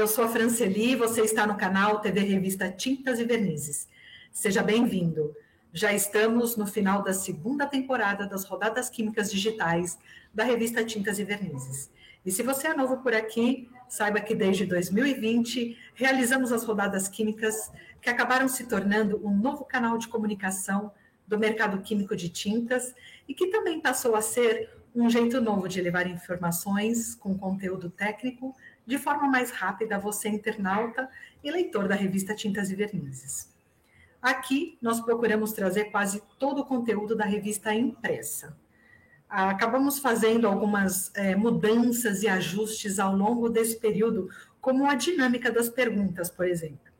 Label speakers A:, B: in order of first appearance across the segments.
A: eu sou a Franceli, você está no canal TV Revista Tintas e Vernizes. Seja bem-vindo. Já estamos no final da segunda temporada das rodadas químicas digitais da revista Tintas e Vernizes. E se você é novo por aqui, saiba que desde 2020 realizamos as rodadas químicas que acabaram se tornando um novo canal de comunicação do mercado químico de tintas e que também passou a ser um jeito novo de levar informações com conteúdo técnico de forma mais rápida a você, internauta e leitor da revista Tintas e Vernizes. Aqui nós procuramos trazer quase todo o conteúdo da revista impressa. Acabamos fazendo algumas é, mudanças e ajustes ao longo desse período, como a dinâmica das perguntas, por exemplo.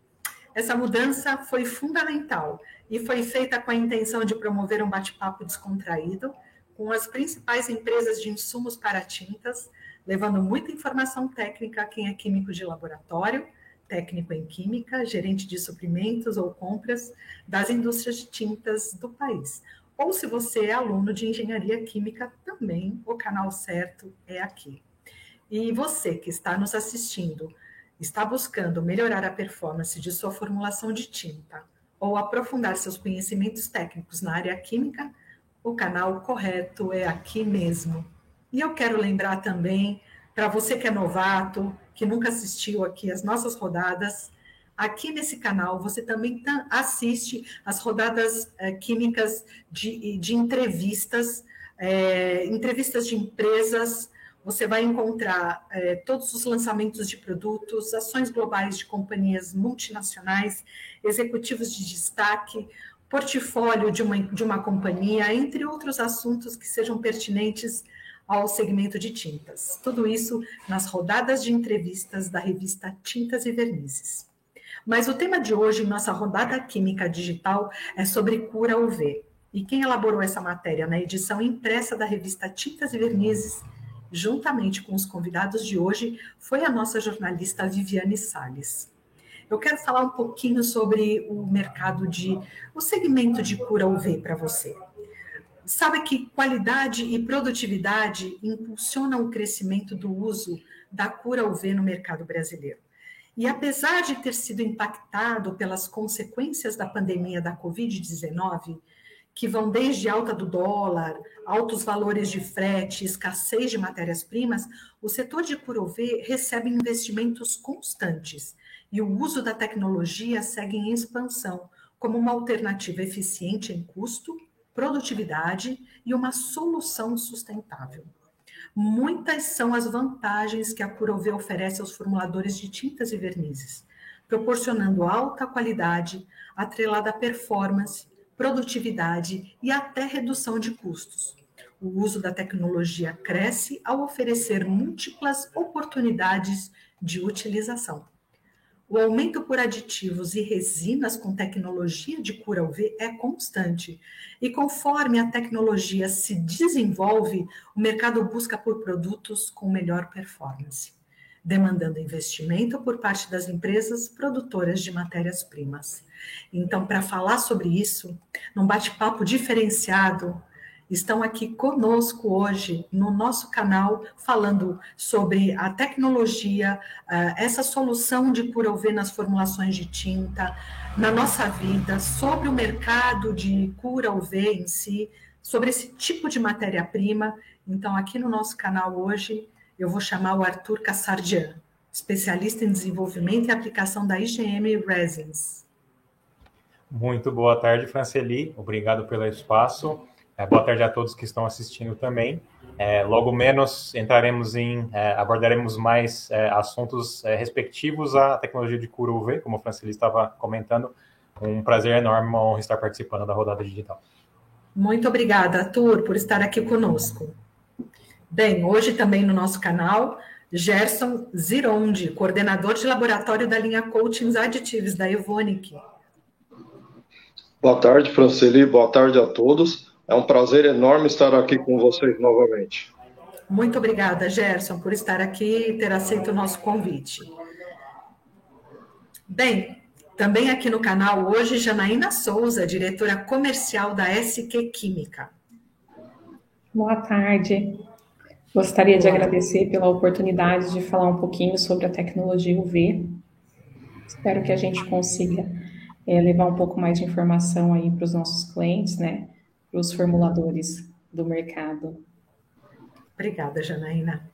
A: Essa mudança foi fundamental e foi feita com a intenção de promover um bate-papo descontraído com as principais empresas de insumos para tintas, levando muita informação técnica a quem é químico de laboratório, técnico em química, gerente de suprimentos ou compras das indústrias de tintas do país. Ou se você é aluno de engenharia química, também o canal certo é aqui. E você que está nos assistindo, está buscando melhorar a performance de sua formulação de tinta ou aprofundar seus conhecimentos técnicos na área química, o canal correto é aqui mesmo. E eu quero lembrar também, para você que é novato, que nunca assistiu aqui as nossas rodadas, aqui nesse canal você também assiste as rodadas é, químicas de, de entrevistas, é, entrevistas de empresas. Você vai encontrar é, todos os lançamentos de produtos, ações globais de companhias multinacionais, executivos de destaque, portfólio de uma, de uma companhia, entre outros assuntos que sejam pertinentes ao segmento de tintas. Tudo isso nas rodadas de entrevistas da revista Tintas e Vernizes. Mas o tema de hoje, nossa rodada química digital, é sobre cura UV. E quem elaborou essa matéria na edição impressa da revista Tintas e Vernizes, juntamente com os convidados de hoje, foi a nossa jornalista Viviane Sales. Eu quero falar um pouquinho sobre o mercado de, o segmento de cura UV para você sabe que qualidade e produtividade impulsionam o crescimento do uso da cura UV no mercado brasileiro. E apesar de ter sido impactado pelas consequências da pandemia da Covid-19, que vão desde alta do dólar, altos valores de frete, escassez de matérias-primas, o setor de cura UV recebe investimentos constantes e o uso da tecnologia segue em expansão como uma alternativa eficiente em custo produtividade e uma solução sustentável. Muitas são as vantagens que a CuraUV oferece aos formuladores de tintas e vernizes, proporcionando alta qualidade, atrelada à performance, produtividade e até redução de custos. O uso da tecnologia cresce ao oferecer múltiplas oportunidades de utilização. O aumento por aditivos e resinas com tecnologia de cura UV é constante. E conforme a tecnologia se desenvolve, o mercado busca por produtos com melhor performance, demandando investimento por parte das empresas produtoras de matérias-primas. Então, para falar sobre isso, num bate-papo diferenciado, estão aqui conosco hoje no nosso canal falando sobre a tecnologia, eh, essa solução de cura UV nas formulações de tinta, na nossa vida, sobre o mercado de cura UV em si, sobre esse tipo de matéria-prima. Então, aqui no nosso canal hoje, eu vou chamar o Arthur Cassardian, especialista em desenvolvimento e aplicação da IGM Resins.
B: Muito boa tarde, Franceli. Obrigado pelo espaço. É, boa tarde a todos que estão assistindo também. É, logo menos entraremos em, é, abordaremos mais é, assuntos é, respectivos à tecnologia de cura UV, como o Franceli estava comentando. Um prazer enorme, uma honra estar participando da rodada digital.
A: Muito obrigada, Arthur, por estar aqui conosco. Bem, hoje também no nosso canal, Gerson Zirondi, coordenador de laboratório da linha Coatings Additivos da Evonik.
C: Boa tarde, Franceli, boa tarde a todos. É um prazer enorme estar aqui com vocês novamente.
A: Muito obrigada, Gerson, por estar aqui e ter aceito o nosso convite. Bem, também aqui no canal hoje, Janaína Souza, diretora comercial da SQ Química.
D: Boa tarde. Gostaria de agradecer pela oportunidade de falar um pouquinho sobre a tecnologia UV. Espero que a gente consiga é, levar um pouco mais de informação aí para os nossos clientes, né, para os formuladores do mercado.
A: Obrigada, Janaína.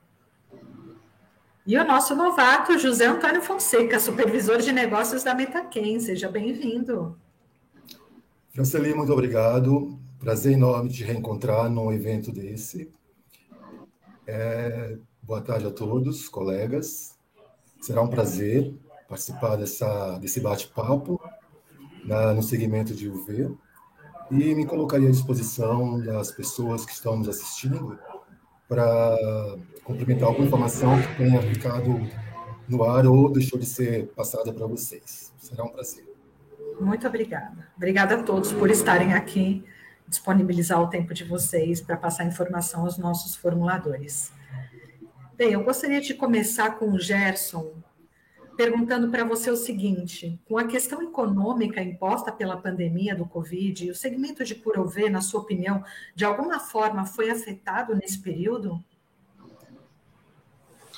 A: E o nosso novato, José Antônio Fonseca, supervisor de negócios da Metaquem. Seja bem-vindo.
E: Franceli, muito obrigado. Prazer enorme te reencontrar num evento desse. É, boa tarde a todos, colegas. Será um prazer participar dessa, desse bate-papo no segmento de UV e me colocaria à disposição das pessoas que estão nos assistindo para complementar alguma informação que tenha ficado no ar ou deixou de ser passada para vocês. Será um prazer.
A: Muito obrigada. Obrigada a todos por estarem aqui, disponibilizar o tempo de vocês para passar informação aos nossos formuladores. Bem, eu gostaria de começar com o Gerson, perguntando para você o seguinte: com a questão econômica imposta pela pandemia do Covid, o segmento de cura UV, na sua opinião, de alguma forma foi afetado nesse período?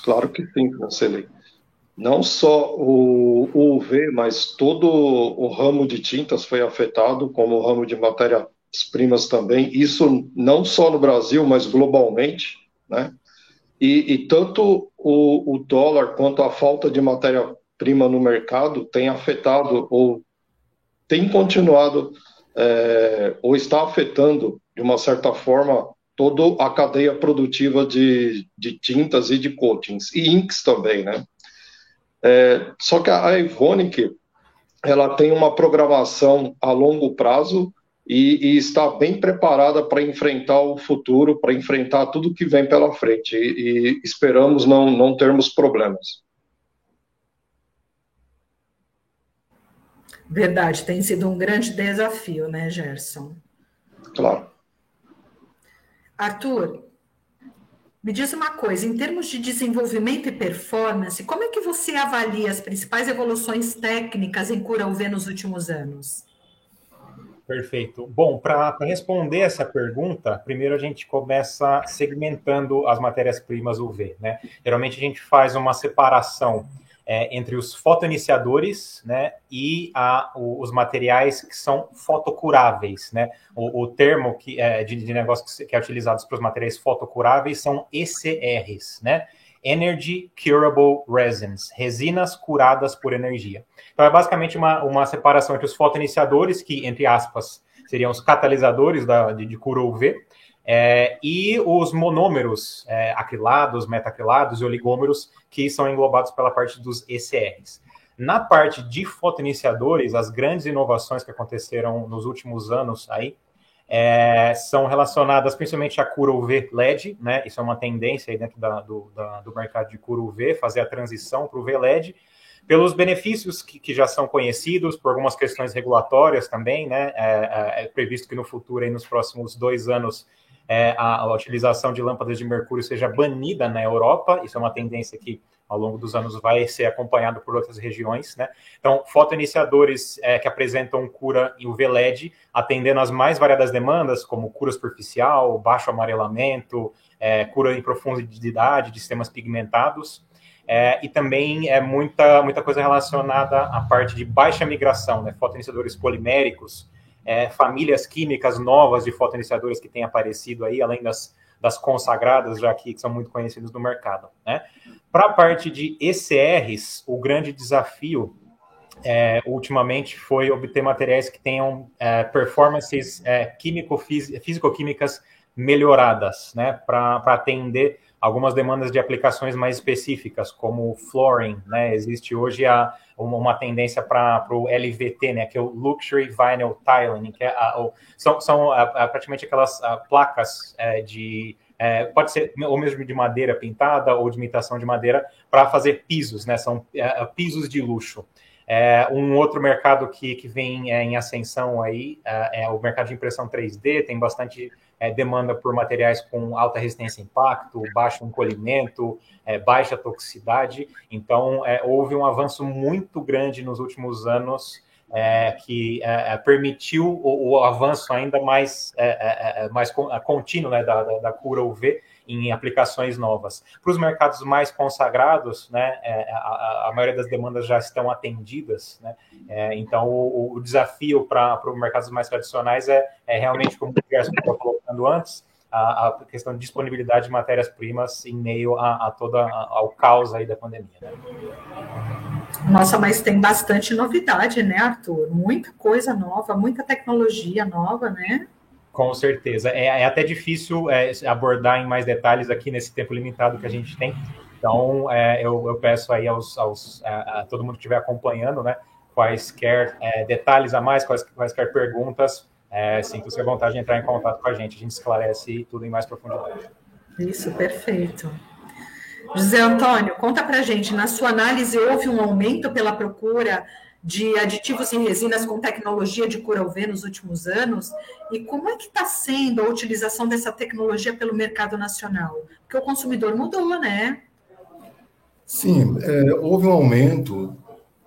C: Claro que sim, Franceli. Não só o, o UV, mas todo o ramo de tintas foi afetado, como o ramo de matérias-primas também. Isso não só no Brasil, mas globalmente, né? E, e tanto o, o, dólar quanto a falta de matéria-prima no mercado tem afetado ou tem continuado é, ou está afetando, de uma certa forma, toda a cadeia produtiva de, de tintas e de coatings, e inks também, né? É, só que a Evonik, ela tem uma programação a longo prazo e, e está bem preparada para enfrentar o futuro, para enfrentar tudo que vem pela frente. E, e esperamos não, não termos problemas.
A: Verdade, tem sido um grande desafio, né, Gerson?
C: Claro.
A: Arthur, me diz uma coisa, em termos de desenvolvimento e performance, como é que você avalia as principais evoluções técnicas em cura UV nos últimos anos?
B: Perfeito. Bom, para responder essa pergunta, primeiro a gente começa segmentando as matérias-primas UV. Né? Geralmente a gente faz uma separação é, entre os fotoiniciadores né, e a, o, os materiais que são fotocuráveis. Né? O, o termo que, é, de, de negócio que, é utilizado para os materiais fotocuráveis são ECRs, né? Energy Curable Resins, resinas curadas por energia. Então, é basicamente uma, uma separação entre os fotoiniciadores, que, entre aspas, seriam os catalisadores da, de, de cura UV, é, e os monômeros é, acrilados, metacrilados e oligômeros, que são englobados pela parte dos ECRs. Na parte de fotoiniciadores, as grandes inovações que aconteceram nos últimos anos aí é, são relacionadas principalmente à cura UV LED, né? Isso é uma tendência aí dentro da, do, da, do mercado de cura UV, fazer a transição para o UV LED, pelos benefícios que, que, já são conhecidos, por algumas questões regulatórias também, né? É, é, é previsto que no futuro, aí, nos próximos dois anos, é, a, a utilização de lâmpadas de mercúrio seja banida na Europa. Isso é uma tendência que ao longo dos anos vai ser acompanhado por outras regiões, né? Então, fotoiniciadores é, que apresentam cura em UV LED, atendendo às mais variadas demandas, como cura superficial, baixo amarelamento, é, cura em profundidade de sistemas pigmentados, é, e também é muita, muita coisa relacionada à parte de baixa migração, né? Fotoiniciadores poliméricos, é, famílias químicas novas de fotoiniciadores que têm aparecido aí, além das, das consagradas já aqui, que são muito conhecidas no mercado, né? Para a parte de ECRs, o grande desafio é, ultimamente foi obter materiais que tenham é, performances é, físico-químicas melhoradas, né, para atender algumas demandas de aplicações mais específicas, como flooring, né, existe hoje a, uma, tendência para o LVT, né, que é o Luxury Vinyl Tiling, que é a, o, são, são a, praticamente aquelas placas é, de é, pode ser ou mesmo de madeira pintada ou de imitação de madeira para fazer pisos, né? São é, é, pisos de luxo. É, um outro mercado que, que vem é, em ascensão aí é, é, o mercado de impressão 3D, tem bastante demanda por materiais com alta resistência a impacto, baixo encolhimento, baixa toxicidade. Então, houve um avanço muito grande nos últimos anos é, que é, é, permitiu o, o, avanço ainda mais, é, é, mais contínuo né, da, da, cura UV em aplicações novas. Para os mercados mais consagrados, né, é, a, a, maioria das demandas já estão atendidas, né, é, então o, o desafio para os mercados mais tradicionais é, é realmente, como o Gerson estava colocando antes, a, a, questão de disponibilidade de matérias-primas em meio a, a toda ao caos aí da pandemia. Né?
A: Nossa, mas tem bastante novidade, né, Arthur? Muita coisa nova, muita tecnologia nova, né?
B: Com certeza. É, é até difícil é, abordar em mais detalhes aqui nesse tempo limitado que a gente tem. Então, é, eu, eu, peço aí aos, aos a, a, todo mundo que estiver acompanhando, né, quaisquer é, detalhes a mais, quais, quaisquer perguntas, é, sinta-se à vontade de entrar em contato com a gente. A gente esclarece tudo em mais profundidade.
A: Isso, perfeito. José Antônio, conta para gente, na sua análise houve um aumento pela procura de aditivos em resinas com tecnologia de cura UV nos últimos anos? E como é que está sendo a utilização dessa tecnologia pelo mercado nacional? Porque o consumidor mudou, né?
E: Sim, é, houve um aumento,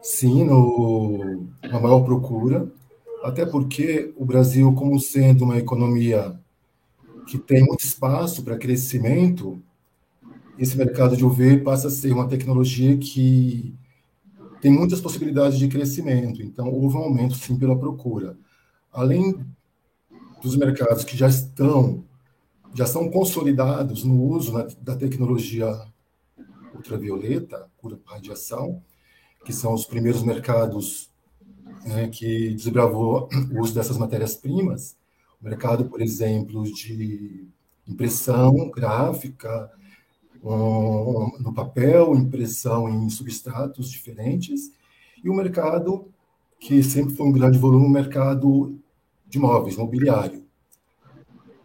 E: sim, no, na maior procura, até porque o Brasil, como sendo uma economia que tem muito espaço para crescimento, esse mercado de UV passa a ser uma tecnologia que tem muitas possibilidades de crescimento. Então, houve um aumento, sim, pela procura. Além dos mercados que já estão, já são consolidados no uso né, da tecnologia ultravioleta, cura radiação, que são os primeiros mercados né, que desbravou o uso dessas matérias-primas, o mercado, por exemplo, de impressão gráfica, no papel, impressão em substratos diferentes, e o mercado, que sempre foi um grande volume, o mercado de imóveis, mobiliário.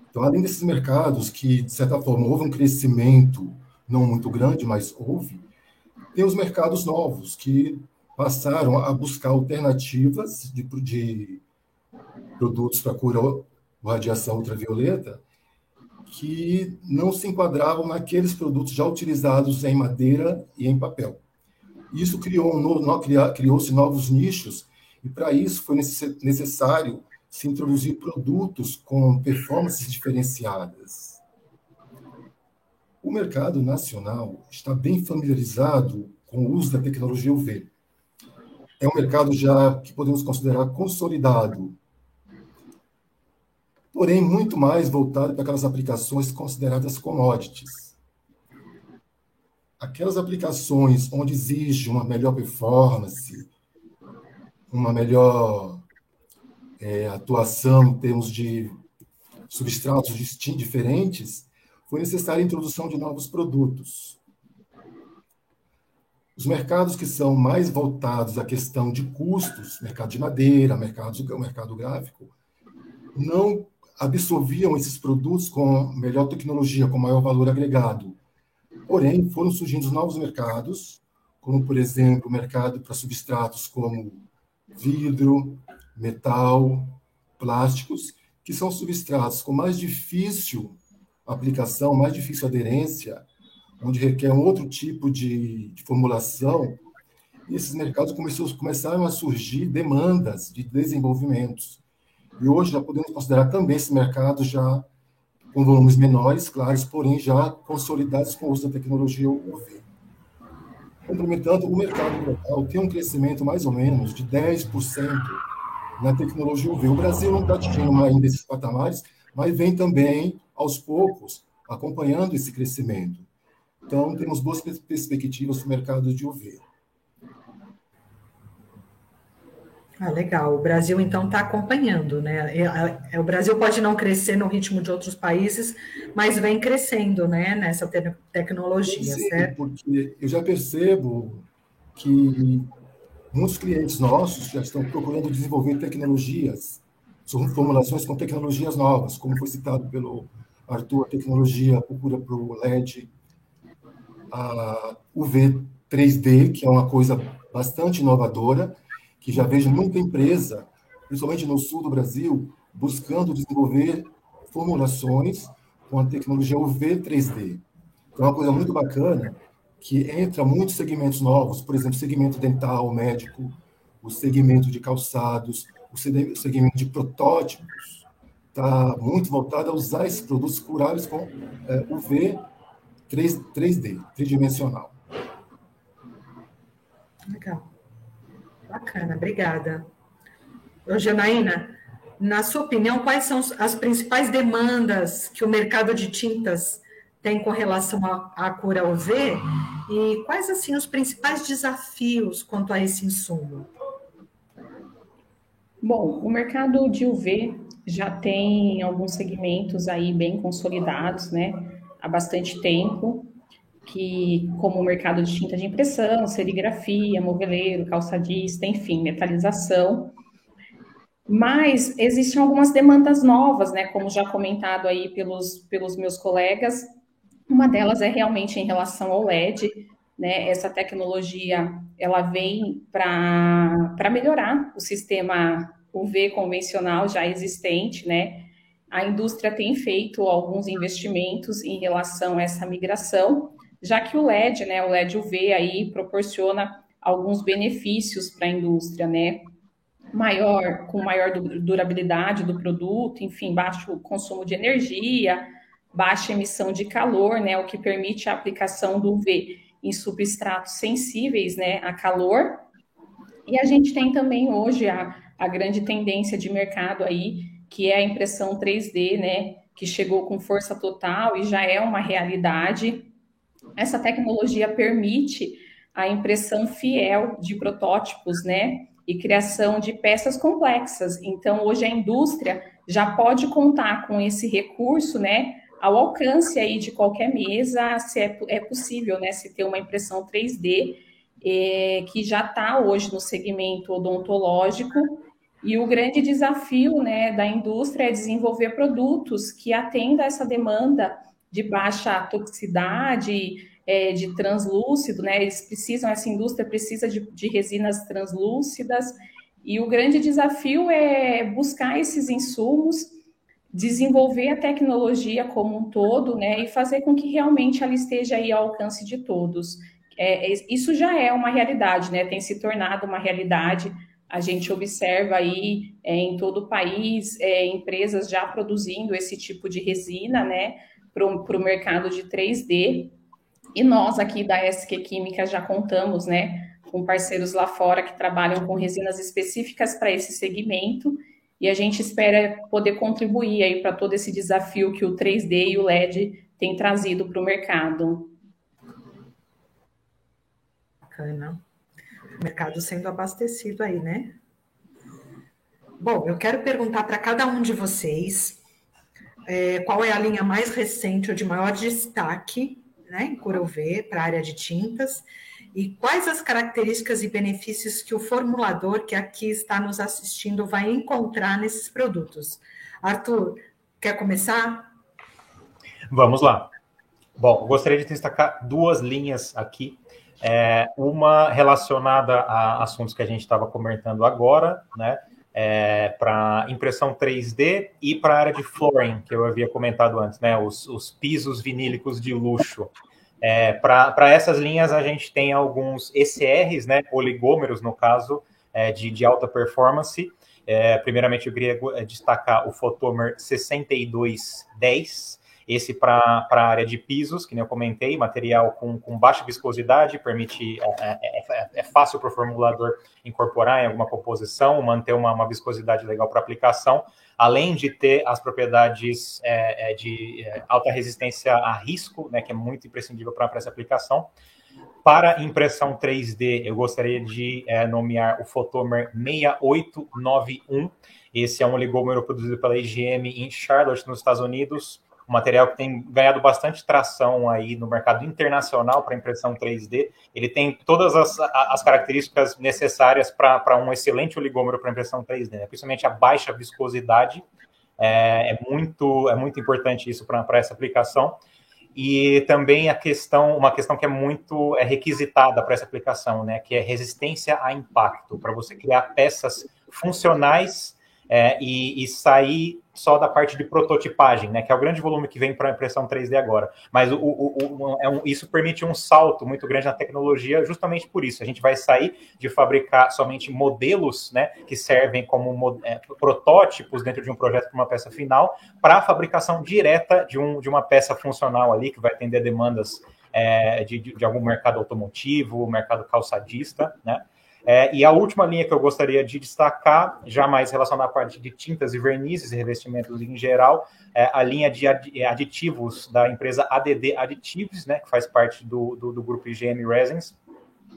E: Então, além desses mercados, que, de certa forma, houve um crescimento não muito grande, mas houve, tem os mercados novos, que passaram a buscar alternativas de, de produtos para cura radiação ultravioleta, que não se enquadravam naqueles produtos já utilizados em madeira e em papel. Isso criou um, criou-se novos nichos e para isso foi necessário se introduzir produtos com performances diferenciadas. O mercado nacional está bem familiarizado com o uso da tecnologia UV. É um mercado já que podemos considerar consolidado porém muito mais voltado para aquelas aplicações consideradas commodities. Aquelas aplicações onde exige uma melhor performance, uma melhor é, atuação em termos de substratos diferentes, foi necessária a introdução de novos produtos. Os mercados que são mais voltados à questão de custos, mercado de madeira, mercado, mercado gráfico, não absorviam esses produtos com melhor tecnologia, com maior valor agregado. Porém, foram surgindo novos mercados, como, por exemplo, o mercado para substratos como vidro, metal, plásticos, que são substratos com mais difícil aplicação, mais difícil aderência, onde requer um outro tipo de, de formulação. E esses mercados começou, começaram a surgir demandas de desenvolvimentos. E hoje já podemos considerar também esse mercado já com volumes menores, claros, porém já consolidados com o uso da tecnologia UV. Complementando, o mercado global tem um crescimento mais ou menos de 10% na tecnologia UV. O Brasil não está atingindo ainda esses patamares, mas vem também, aos poucos, acompanhando esse crescimento. Então, temos boas perspectivas para o mercado de UV.
A: Ah, legal. O Brasil, então, está acompanhando, né? O Brasil pode não crescer no ritmo de outros países, mas vem crescendo, né, nessa te tecnologia, Sim, certo?
E: Porque eu já percebo que muitos clientes nossos já estão procurando desenvolver tecnologias, formulações com tecnologias novas, como foi citado pelo Arthur, a tecnologia procura para o LED, a UV 3D, que é uma coisa bastante inovadora, que já vejo muita empresa, principalmente no sul do Brasil, buscando desenvolver formulações com a tecnologia UV 3D. Então, é uma coisa muito bacana que entra muitos segmentos novos, por exemplo, segmento dental, médico, o segmento de calçados, o segmento de protótipos, está muito voltada a usar esses produtos curáveis com é, UV 3, 3D, tridimensional.
A: Legal. Bacana, obrigada. Janaína, na sua opinião, quais são as principais demandas que o mercado de tintas tem com relação à, cura UV e quais assim os principais desafios quanto a esse insumo?
D: Bom, o mercado de UV já tem alguns segmentos aí bem consolidados, né, há bastante tempo, que como o mercado de tinta de impressão, serigrafia, moveleiro, calçadista, enfim, metalização. Mas existem algumas demandas novas, né, como já comentado aí pelos, pelos meus colegas. Uma delas é realmente em relação ao LED, né? Essa tecnologia ela vem para melhorar o sistema UV convencional já existente, né? A indústria tem feito alguns investimentos em relação a essa migração, já que o LED, né, o LED UV aí proporciona alguns benefícios para a indústria, né? Maior, com maior durabilidade do produto, enfim, baixo consumo de energia, baixa emissão de calor, né, o que permite a aplicação do UV em substratos sensíveis, né, a calor. E a gente tem também hoje a a grande tendência de mercado aí, que é a impressão 3D, né, que chegou com força total e já é uma realidade. Essa tecnologia permite a impressão fiel de protótipos, né, e criação de peças complexas. Então, hoje a indústria já pode contar com esse recurso, né, ao alcance aí de qualquer mesa, se é, é possível, né, se ter uma impressão 3D, é, que já está hoje no segmento odontológico e o grande desafio né, da indústria é desenvolver produtos que atendam essa demanda de baixa toxicidade, é, de translúcido, né? Eles precisam, essa indústria precisa de, de resinas translúcidas, e o grande desafio é buscar esses insumos, desenvolver a tecnologia como um todo, né? E fazer com que realmente ela esteja aí ao alcance de todos. É, isso já é uma realidade, né? Tem se tornado uma realidade a gente observa aí é, em todo o país é, empresas já produzindo esse tipo de resina, né, para o mercado de 3D. E nós aqui da SQ Química já contamos, né, com parceiros lá fora que trabalham com resinas específicas para esse segmento. E a gente espera poder contribuir aí para todo esse desafio que o 3D e o LED têm trazido para o mercado.
A: Bacana mercado sendo abastecido aí, né? Bom, eu quero perguntar para cada um de vocês é, qual é a linha mais recente ou de maior destaque né, em UV para a área de tintas e quais as características e benefícios que o formulador que aqui está nos assistindo vai encontrar nesses produtos. Arthur, quer começar?
B: Vamos lá. Bom, gostaria de destacar duas linhas aqui é, uma relacionada a assuntos que a gente estava comentando agora, né? É, para impressão 3D e para a área de flooring, que eu havia comentado antes, né? Os, os pisos vinílicos de luxo. É, para essas linhas, a gente tem alguns ECRs, né? Oligômeros, no caso, é, de, de alta performance. É, primeiramente, eu queria destacar o Photomer 6210, esse para a área de pisos, que nem eu comentei, material com, com baixa viscosidade, permite, é, é, é, é fácil para o formulador incorporar em alguma composição, manter uma, uma viscosidade legal para aplicação, além de ter as propriedades é, é de é, alta resistência a risco, né, que é muito imprescindível para essa aplicação. Para impressão 3D, eu gostaria de nomear o Photomer 6891. Esse é um oligômero produzido pela IGM em Charlotte, nos Estados Unidos um material que tem ganhado bastante tração aí no mercado internacional para impressão 3D. Ele tem todas as, as características necessárias para um excelente oligômero para impressão 3D, né? principalmente a baixa viscosidade. É, é, muito, é muito importante isso para essa aplicação. E também a questão, uma questão que é muito é requisitada para essa aplicação, né? que é resistência a impacto, para você criar peças funcionais é, e, e, sair só da parte de prototipagem, né, que é o grande volume que vem para a impressão 3D agora. Mas o, o, o, é um, isso permite um salto muito grande na tecnologia, justamente por isso. A gente vai sair de fabricar somente modelos, né, que servem como é, protótipos dentro de um projeto para uma peça final, para a fabricação direta de, um, de uma peça funcional ali, que vai atender demandas é, de, de, algum mercado automotivo, mercado calçadista, né? É, e a última linha que eu gostaria de destacar, já mais relacionada à parte de tintas e vernizes e revestimentos em geral, é a linha de aditivos da empresa ADD Additives, né, que faz parte do, do, do grupo IGM Resins,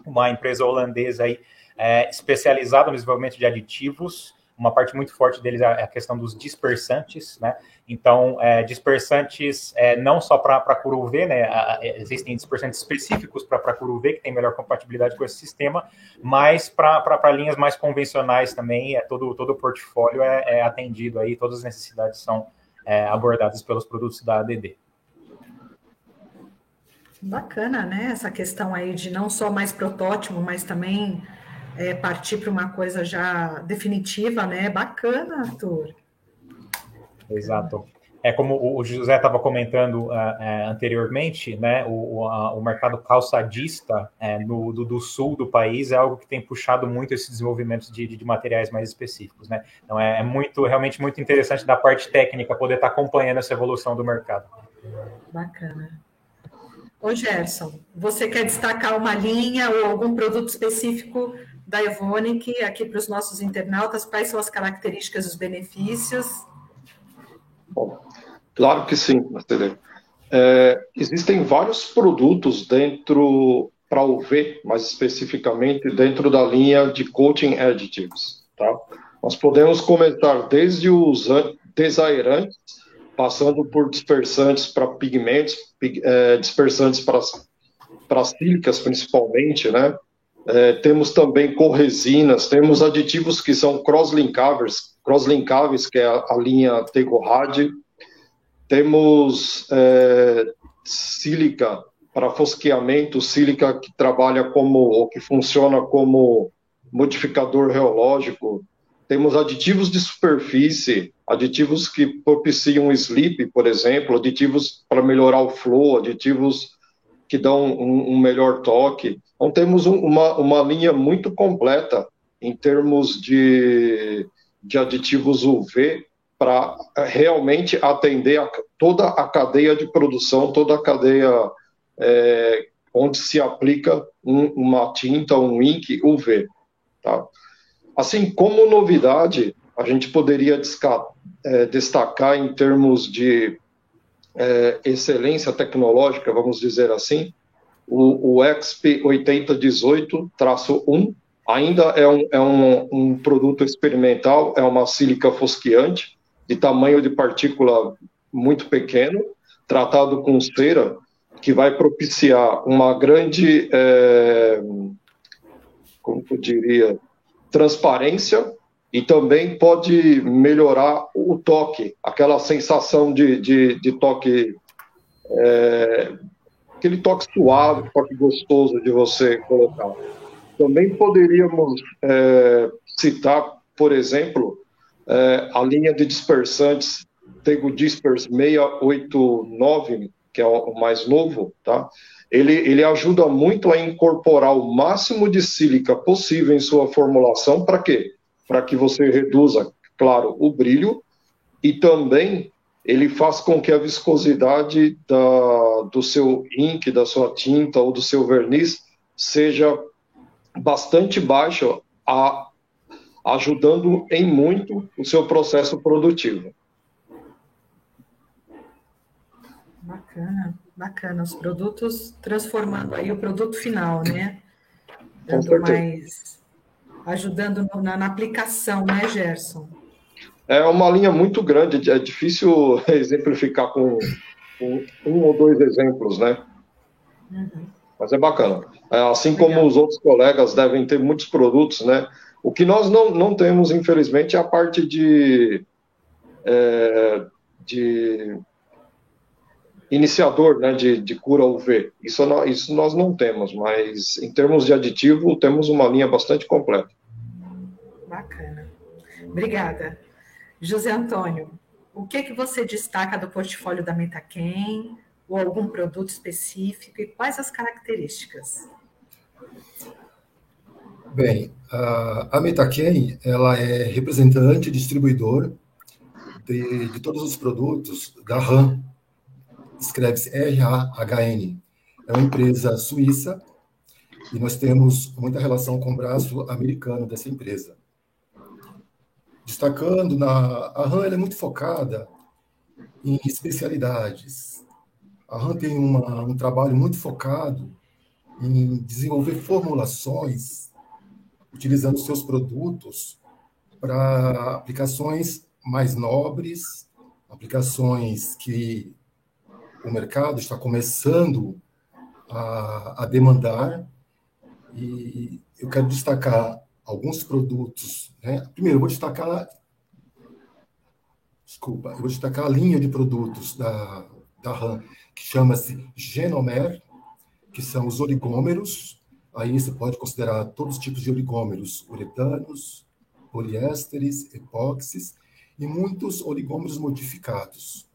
B: uma empresa holandesa aí, é, especializada no desenvolvimento de aditivos, uma parte muito forte deles é a questão dos dispersantes, né? Então, é, dispersantes é, não só para Curu V, né? existem dispersantes específicos para Curu V, que tem melhor compatibilidade com esse sistema, mas para linhas mais convencionais também, é, todo, todo o portfólio é, é atendido aí, todas as necessidades são é, abordadas pelos produtos da ADD.
A: Bacana, né? Essa questão aí de não só mais protótipo, mas também é, partir para uma coisa já definitiva, né? Bacana, Arthur.
B: Exato. É como o José estava comentando uh, uh, anteriormente, né? O, o, mercado calçadista uh, no, do, do, sul do país é algo que tem puxado muito esse desenvolvimento de, de materiais mais específicos, né? Então é, é, muito, realmente muito interessante da parte técnica poder estar tá acompanhando essa evolução do mercado.
A: Bacana. Ô Gerson, você quer destacar uma linha ou algum produto específico da Evonik aqui para os nossos internautas? Quais são as características dos benefícios?
C: Bom, claro que sim, Marcelo. É, existem vários produtos dentro, para o V, mais especificamente, dentro da linha de coating additives. Tá? Nós podemos começar desde os desairantes, passando por dispersantes para pigmentos, é, dispersantes para, para sílicas principalmente, né? É, temos também corresinas, temos aditivos que são cross-linkáveis, cross-linkáveis, que é a, a linha Tegorad. Temos é, sílica para fosqueamento, sílica que trabalha como, ou que funciona como modificador reológico. Temos aditivos de superfície, aditivos que propiciam sleep, por exemplo, aditivos para melhorar o flow, aditivos que dão um, um melhor toque. Então, temos um, uma, uma linha muito completa em termos de, de aditivos UV para realmente atender a, toda a cadeia de produção, toda a cadeia é, onde se aplica um, uma tinta, um ink UV. Tá? Assim, como novidade, a gente poderia é, destacar em termos de é, excelência tecnológica, vamos dizer assim, o, o XP 8018-1 ainda é, um, é um, um, produto experimental, é uma sílica fosqueante de tamanho de partícula muito pequeno, tratado com cera, que vai propiciar uma grande, é, como eu diria, transparência e também pode melhorar o toque, aquela sensação de, de, de toque, é, aquele toque suave, toque gostoso de você colocar. Também poderíamos é, citar, por exemplo, é, a linha de dispersantes Tego Dispers 689, que é o mais novo, tá? Ele, ele ajuda muito a incorporar o máximo de sílica possível em sua formulação, para quê? Para que você reduza, claro, o brilho e também ele faz com que a viscosidade da, do seu ink, da sua tinta ou do seu verniz seja bastante baixa, a, ajudando em muito o seu processo produtivo.
A: Bacana, bacana. Os produtos transformando aí o produto final, né? Dando mais ajudando na, na aplicação, né, Gerson?
C: É uma linha muito grande, é difícil exemplificar com, com um ou dois exemplos, né? Uhum. Mas é bacana. É, assim como Legal. os outros colegas devem ter muitos produtos, né? O que nós não, não temos, infelizmente, é a parte de, é, de iniciador né, de, de cura UV. Isso, não, isso nós não temos, mas em termos de aditivo, temos uma linha bastante completa.
A: Bacana. Obrigada. José Antônio, o que, que você destaca do portfólio da Metaquem, ou algum produto específico, e quais as características?
E: Bem, a, Metaquem, ela é representante distribuidor de, de todos os produtos da RAM, escreve-se R-A-H-N. É uma empresa suíça e nós temos muita relação com o braço americano dessa empresa. Destacando, na, a RAM é muito focada em especialidades. A RAM tem uma, um trabalho muito focado em desenvolver formulações utilizando seus produtos para aplicações mais nobres, aplicações que o mercado está começando a, a demandar. E eu quero destacar alguns produtos. Né? Primeiro, eu vou destacar. Desculpa, eu vou destacar a linha de produtos da, da RAM, que chama-se Genomer, que são os oligômeros. Aí você pode considerar todos os tipos de oligômeros, uretanos, poliésteres, epóxis e muitos oligômeros modificados.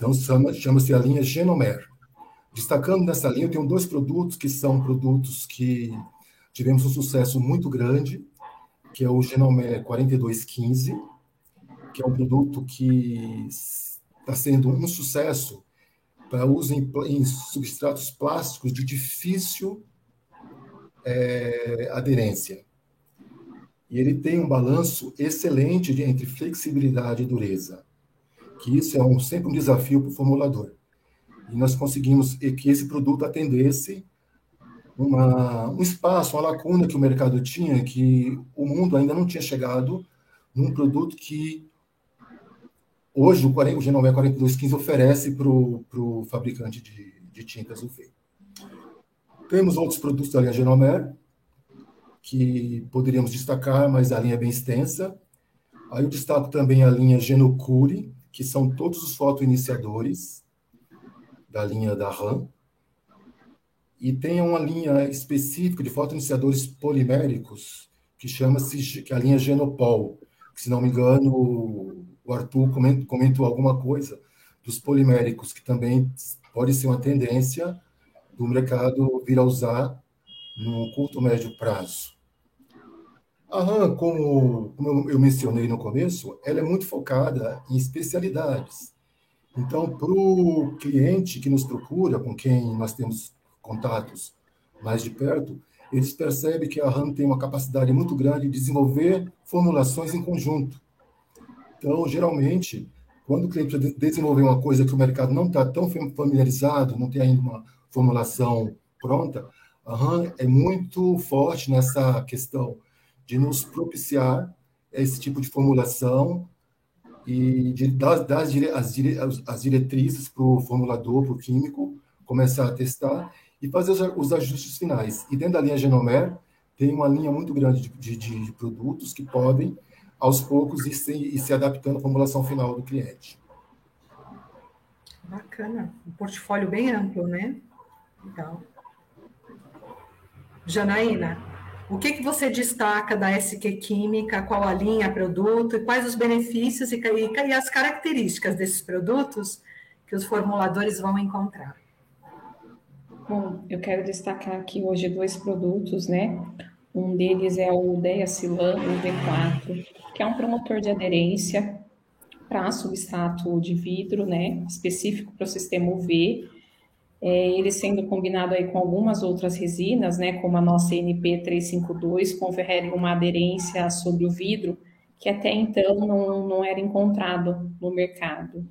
E: Então, chama-se a linha Genomer. Destacando nessa linha, eu tenho dois produtos que são produtos que tivemos um sucesso muito grande, que é o Genomer 4215, que é um produto que está sendo um sucesso para uso em, em, substratos plásticos de difícil é, aderência. E ele tem um balanço excelente de, entre flexibilidade e dureza que isso é um, sempre um desafio para o formulador. E nós conseguimos que esse produto atendesse uma, um espaço, uma lacuna que o mercado tinha, que o mundo ainda não tinha chegado num produto que hoje o, 40, o Genome 4215 oferece para o fabricante de, de tintas UV. Temos outros produtos da linha Genomer, que poderíamos destacar, mas a linha é bem extensa. Aí eu destaco também a linha Genocure, que são todos os fotoiniciadores da linha da RAM, e tem uma linha específica de fotoiniciadores poliméricos, que chama-se que é a linha Genopol, que, se não me engano, o Arthur comentou alguma coisa dos poliméricos, que também pode ser uma tendência do mercado vir a usar no curto médio prazo. A RAM, como, eu mencionei no começo, ela é muito focada em especialidades. Então, para o cliente que nos procura, com quem nós temos contatos mais de perto, eles percebem que a RAM tem uma capacidade muito grande de desenvolver formulações em conjunto. Então, geralmente, quando o cliente desenvolver uma coisa que o mercado não está tão familiarizado, não tem ainda uma formulação pronta, a RAM é muito forte nessa questão de nos propiciar esse tipo de formulação e de dar, dar as, dire, as, diretrizes para o formulador, para o químico, começar a testar e fazer os, os, ajustes finais. E dentro da linha Genomer, tem uma linha muito grande de, de, de produtos que podem, aos poucos, ir se, ir se adaptando à formulação final do cliente.
A: Bacana. Um portfólio bem amplo, né? Legal. Janaína, o que, que você destaca da SQ Química? Qual a linha, produto e quais os benefícios e, e, e as características desses produtos que os formuladores vão encontrar?
D: Bom, eu quero destacar aqui hoje dois produtos, né? Um deles é o Deacilan UV4, que é um promotor de aderência para substrato de vidro, né? Específico para o sistema UV é, ele sendo combinado aí com algumas outras resinas, né, como a nossa NP352, confere uma aderência sobre o vidro que até então não, não era encontrado no mercado.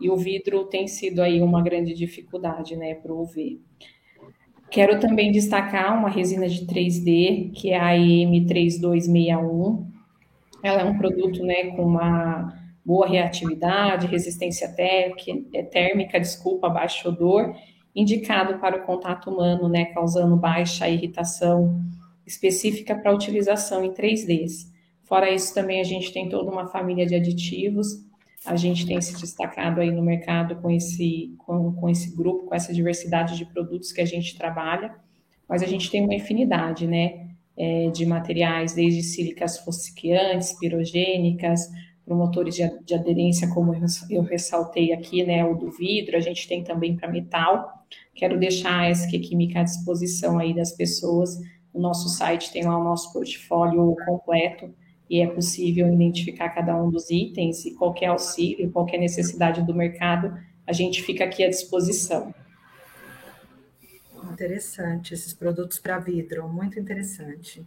D: E o vidro tem sido aí uma grande dificuldade, né, para o UV. Quero também destacar uma resina de 3D, que é a EM3261. Ela é um produto, né, com uma boa reatividade, resistência térmica, desculpa, baixo odor, indicado para o contato humano, né, causando baixa irritação específica para utilização em 3Ds. Fora isso, também a gente tem toda uma família de aditivos. A gente tem se destacado aí no mercado com esse, com, com esse grupo, com essa diversidade de produtos que a gente trabalha, mas a gente tem uma infinidade, né? é, de materiais, desde sílicas fossiquiantes, pirogênicas, promotores de, de aderência, como eu ressaltei aqui, né, o do vidro, a gente tem também para metal. Quero deixar a SQ Química à disposição aí das pessoas. O nosso site tem lá o nosso portfólio completo e é possível identificar cada um dos itens e qualquer auxílio, qualquer necessidade do mercado, a gente fica aqui à disposição.
A: Interessante, esses produtos para vidro, muito interessante.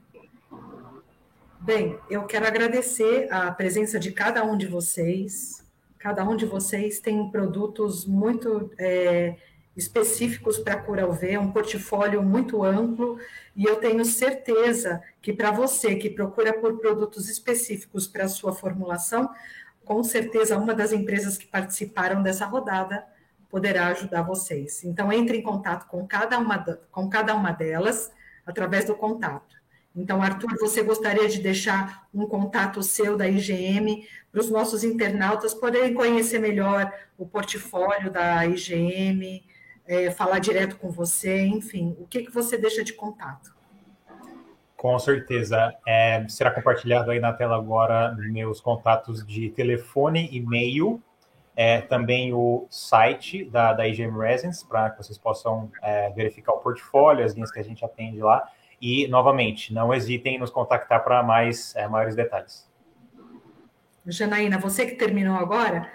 A: Bem, eu quero agradecer a presença de cada um de vocês. Cada um de vocês tem produtos muito é, específicos para a Cura UV, um portfólio muito amplo, e eu tenho certeza que para você que procura por produtos específicos para a sua formulação, com certeza uma das empresas que participaram dessa rodada poderá ajudar vocês. Então, entre em contato com cada uma, com cada uma delas através do contato. Então, Arthur, você gostaria de deixar um contato seu da IGM para os nossos internautas poderem conhecer melhor o portfólio da IGM, é, falar direto com você, enfim, o que, que você deixa de contato?
B: Com certeza. É, será compartilhado aí na tela agora meus contatos de telefone, e-mail, é, também o site da, da IGM Resins, para que vocês possam é, verificar o portfólio, as linhas que a gente atende lá. E, novamente, não hesitem em nos contactar para mais é, maiores detalhes.
A: Janaína, você que terminou agora,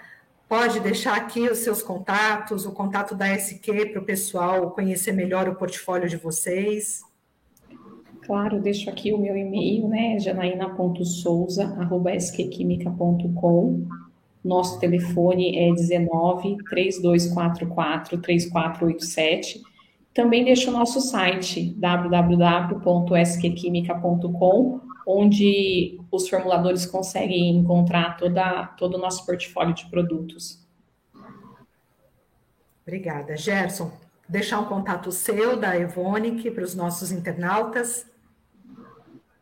A: pode deixar aqui os seus contatos, o contato da SQ para o pessoal conhecer melhor o portfólio de vocês.
D: Claro, deixo aqui o meu e-mail, né? janaína.souza.sqquimica.com nosso telefone é 19 3244 3487. Também deixo o nosso site www.sqquimica.com, onde os formuladores conseguem encontrar toda, todo o nosso portfólio de produtos.
A: Obrigada. Gerson, deixar um contato seu da Evonik para os nossos internautas.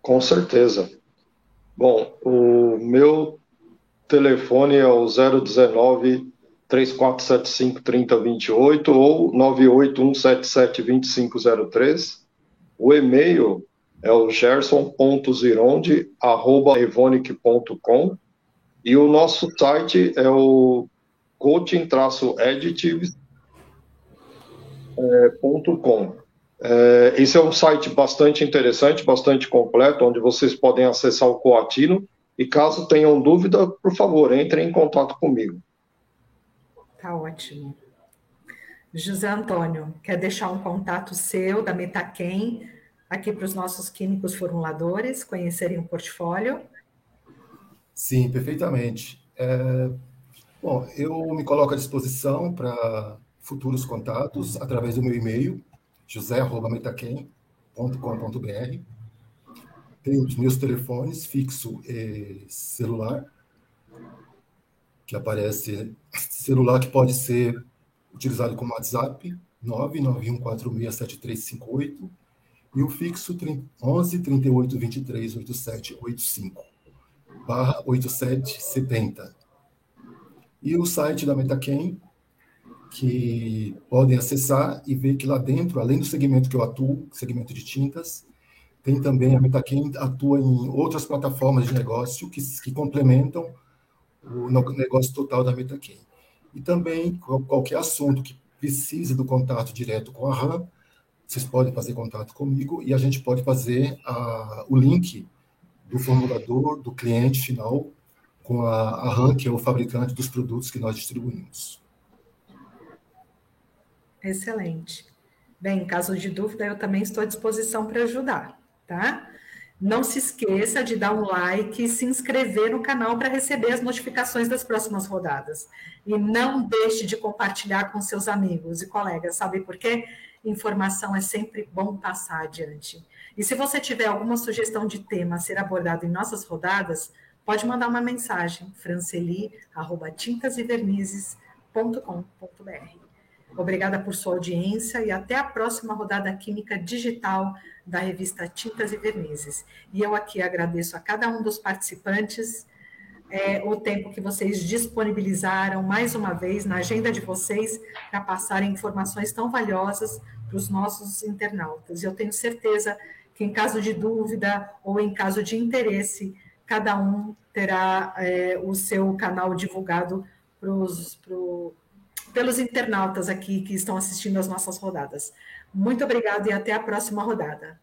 C: Com certeza. Bom, o meu telefone é o 019 3475 3028 ou 98177 2503. O e-mail é o gerson.zironde.evonic.com e o nosso site é o coaching-additives.com. É, esse é um site bastante interessante, bastante completo, onde vocês podem acessar o Coatino e caso tenham dúvida, por favor, entrem em contato comigo.
A: Tá ótimo. José Antônio, quer deixar um contato seu da Metaquem aqui para os nossos químicos formuladores conhecerem o portfólio?
E: Sim, perfeitamente. É, bom, eu me coloco à disposição para futuros contatos através do meu e-mail, josé.metaquem.com.br tenho os meus telefones fixo e celular, que aparece celular que pode ser utilizado como WhatsApp, 991467358, e o fixo 11 38 23 87 85, barra 8770. E o site da Metaquem, que podem acessar e ver que lá dentro, além do segmento que eu atuo, segmento de tintas, tem também a Metaquem atua em outras plataformas de negócio que, que complementam o negócio total da Metaquem. E também qualquer assunto que precise do contato direto com a RAM, vocês podem fazer contato comigo e a gente pode fazer a, o link do formulador, do cliente final, com a, a RAM, que é o fabricante dos produtos que nós distribuímos.
A: Excelente. Bem, em caso de dúvida, eu também estou à disposição para ajudar tá? Não se esqueça de dar um like e se inscrever no canal para receber as notificações das próximas rodadas. E não deixe de compartilhar com seus amigos e colegas, sabe por quê? Informação é sempre bom passar adiante. E se você tiver alguma sugestão de tema a ser abordado em nossas rodadas, pode mandar uma mensagem, franceli.tintasevernizes.com.br. Obrigada por sua audiência e até a próxima rodada química digital da revista Tintas e Vernizes. E eu aqui agradeço a cada um dos participantes é, o tempo que vocês disponibilizaram mais uma vez na agenda de vocês para passarem informações tão valiosas para os nossos internautas. E eu tenho certeza que em caso de dúvida ou em caso de interesse, cada um terá é, o seu canal divulgado pros, pro, pelos internautas aqui que estão assistindo às nossas rodadas. Muito obrigada e até a próxima rodada.